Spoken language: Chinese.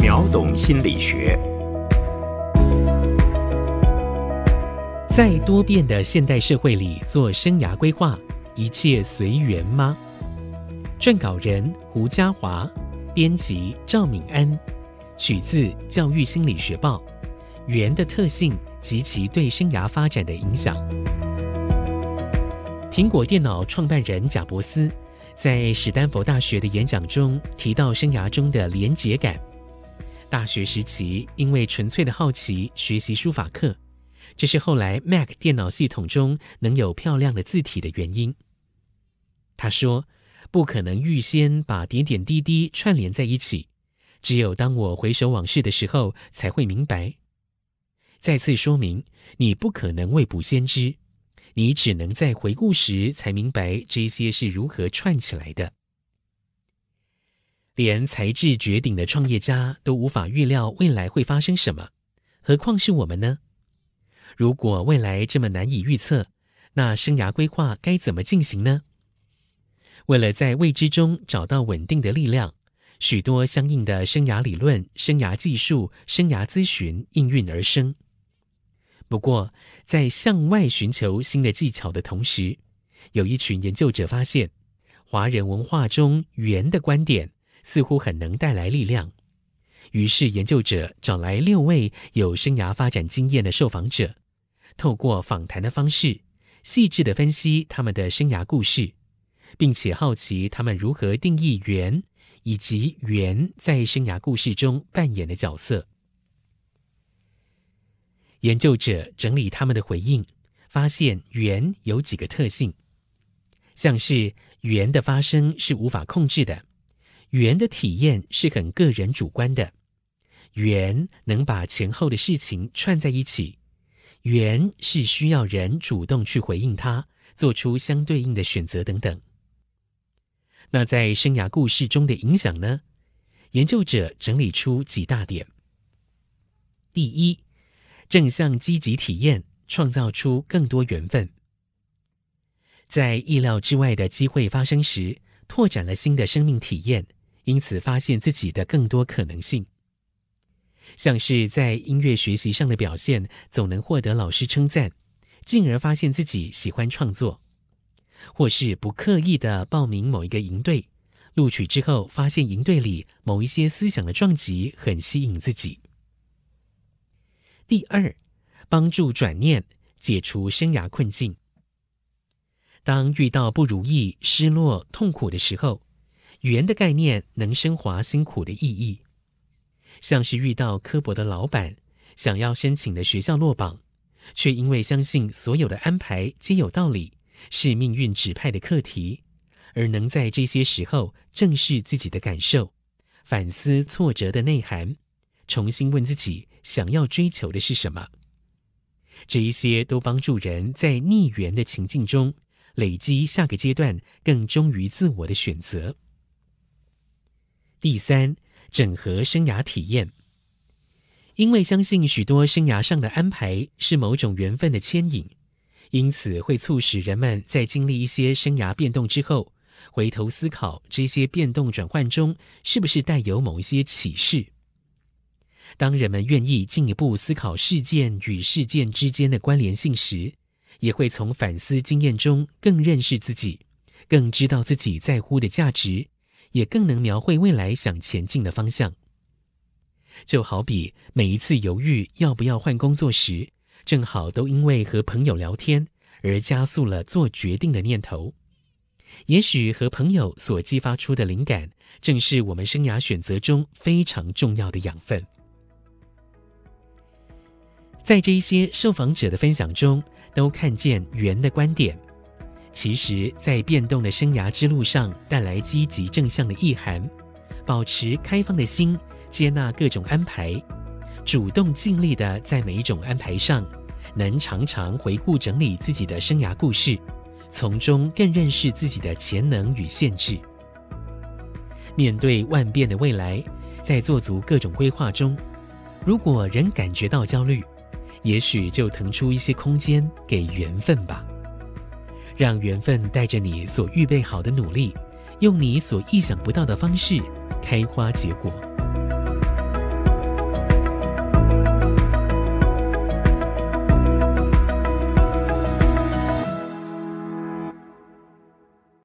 秒懂心理学。在多变的现代社会里做生涯规划，一切随缘吗？撰稿人胡嘉华，编辑赵敏安，取自《教育心理学报》。缘的特性及其对生涯发展的影响。苹果电脑创办人贾伯斯在史丹佛大学的演讲中提到生涯中的连结感。大学时期因为纯粹的好奇学习书法课，这是后来 Mac 电脑系统中能有漂亮的字体的原因。他说：“不可能预先把点点滴滴串联在一起，只有当我回首往事的时候，才会明白。”再次说明，你不可能未卜先知，你只能在回顾时才明白这些是如何串起来的。连才智绝顶的创业家都无法预料未来会发生什么，何况是我们呢？如果未来这么难以预测，那生涯规划该怎么进行呢？为了在未知中找到稳定的力量，许多相应的生涯理论、生涯技术、生涯咨询应运而生。不过，在向外寻求新的技巧的同时，有一群研究者发现，华人文化中“缘”的观点似乎很能带来力量。于是，研究者找来六位有生涯发展经验的受访者，透过访谈的方式，细致的分析他们的生涯故事，并且好奇他们如何定义“缘”，以及“缘”在生涯故事中扮演的角色。研究者整理他们的回应，发现缘有几个特性，像是缘的发生是无法控制的，缘的体验是很个人主观的，缘能把前后的事情串在一起，缘是需要人主动去回应它，做出相对应的选择等等。那在生涯故事中的影响呢？研究者整理出几大点。第一。正向积极体验，创造出更多缘分。在意料之外的机会发生时，拓展了新的生命体验，因此发现自己的更多可能性。像是在音乐学习上的表现，总能获得老师称赞，进而发现自己喜欢创作；或是不刻意的报名某一个营队，录取之后发现营队里某一些思想的撞击很吸引自己。第二，帮助转念，解除生涯困境。当遇到不如意、失落、痛苦的时候，语言的概念能升华辛苦的意义。像是遇到刻薄的老板，想要申请的学校落榜，却因为相信所有的安排皆有道理，是命运指派的课题，而能在这些时候正视自己的感受，反思挫折的内涵，重新问自己。想要追求的是什么？这一些都帮助人在逆缘的情境中累积下个阶段更忠于自我的选择。第三，整合生涯体验，因为相信许多生涯上的安排是某种缘分的牵引，因此会促使人们在经历一些生涯变动之后，回头思考这些变动转换中是不是带有某一些启示。当人们愿意进一步思考事件与事件之间的关联性时，也会从反思经验中更认识自己，更知道自己在乎的价值，也更能描绘未来想前进的方向。就好比每一次犹豫要不要换工作时，正好都因为和朋友聊天而加速了做决定的念头。也许和朋友所激发出的灵感，正是我们生涯选择中非常重要的养分。在这一些受访者的分享中，都看见圆的观点。其实，在变动的生涯之路上，带来积极正向的意涵，保持开放的心，接纳各种安排，主动尽力的在每一种安排上，能常常回顾整理自己的生涯故事，从中更认识自己的潜能与限制。面对万变的未来，在做足各种规划中，如果仍感觉到焦虑，也许就腾出一些空间给缘分吧，让缘分带着你所预备好的努力，用你所意想不到的方式开花结果。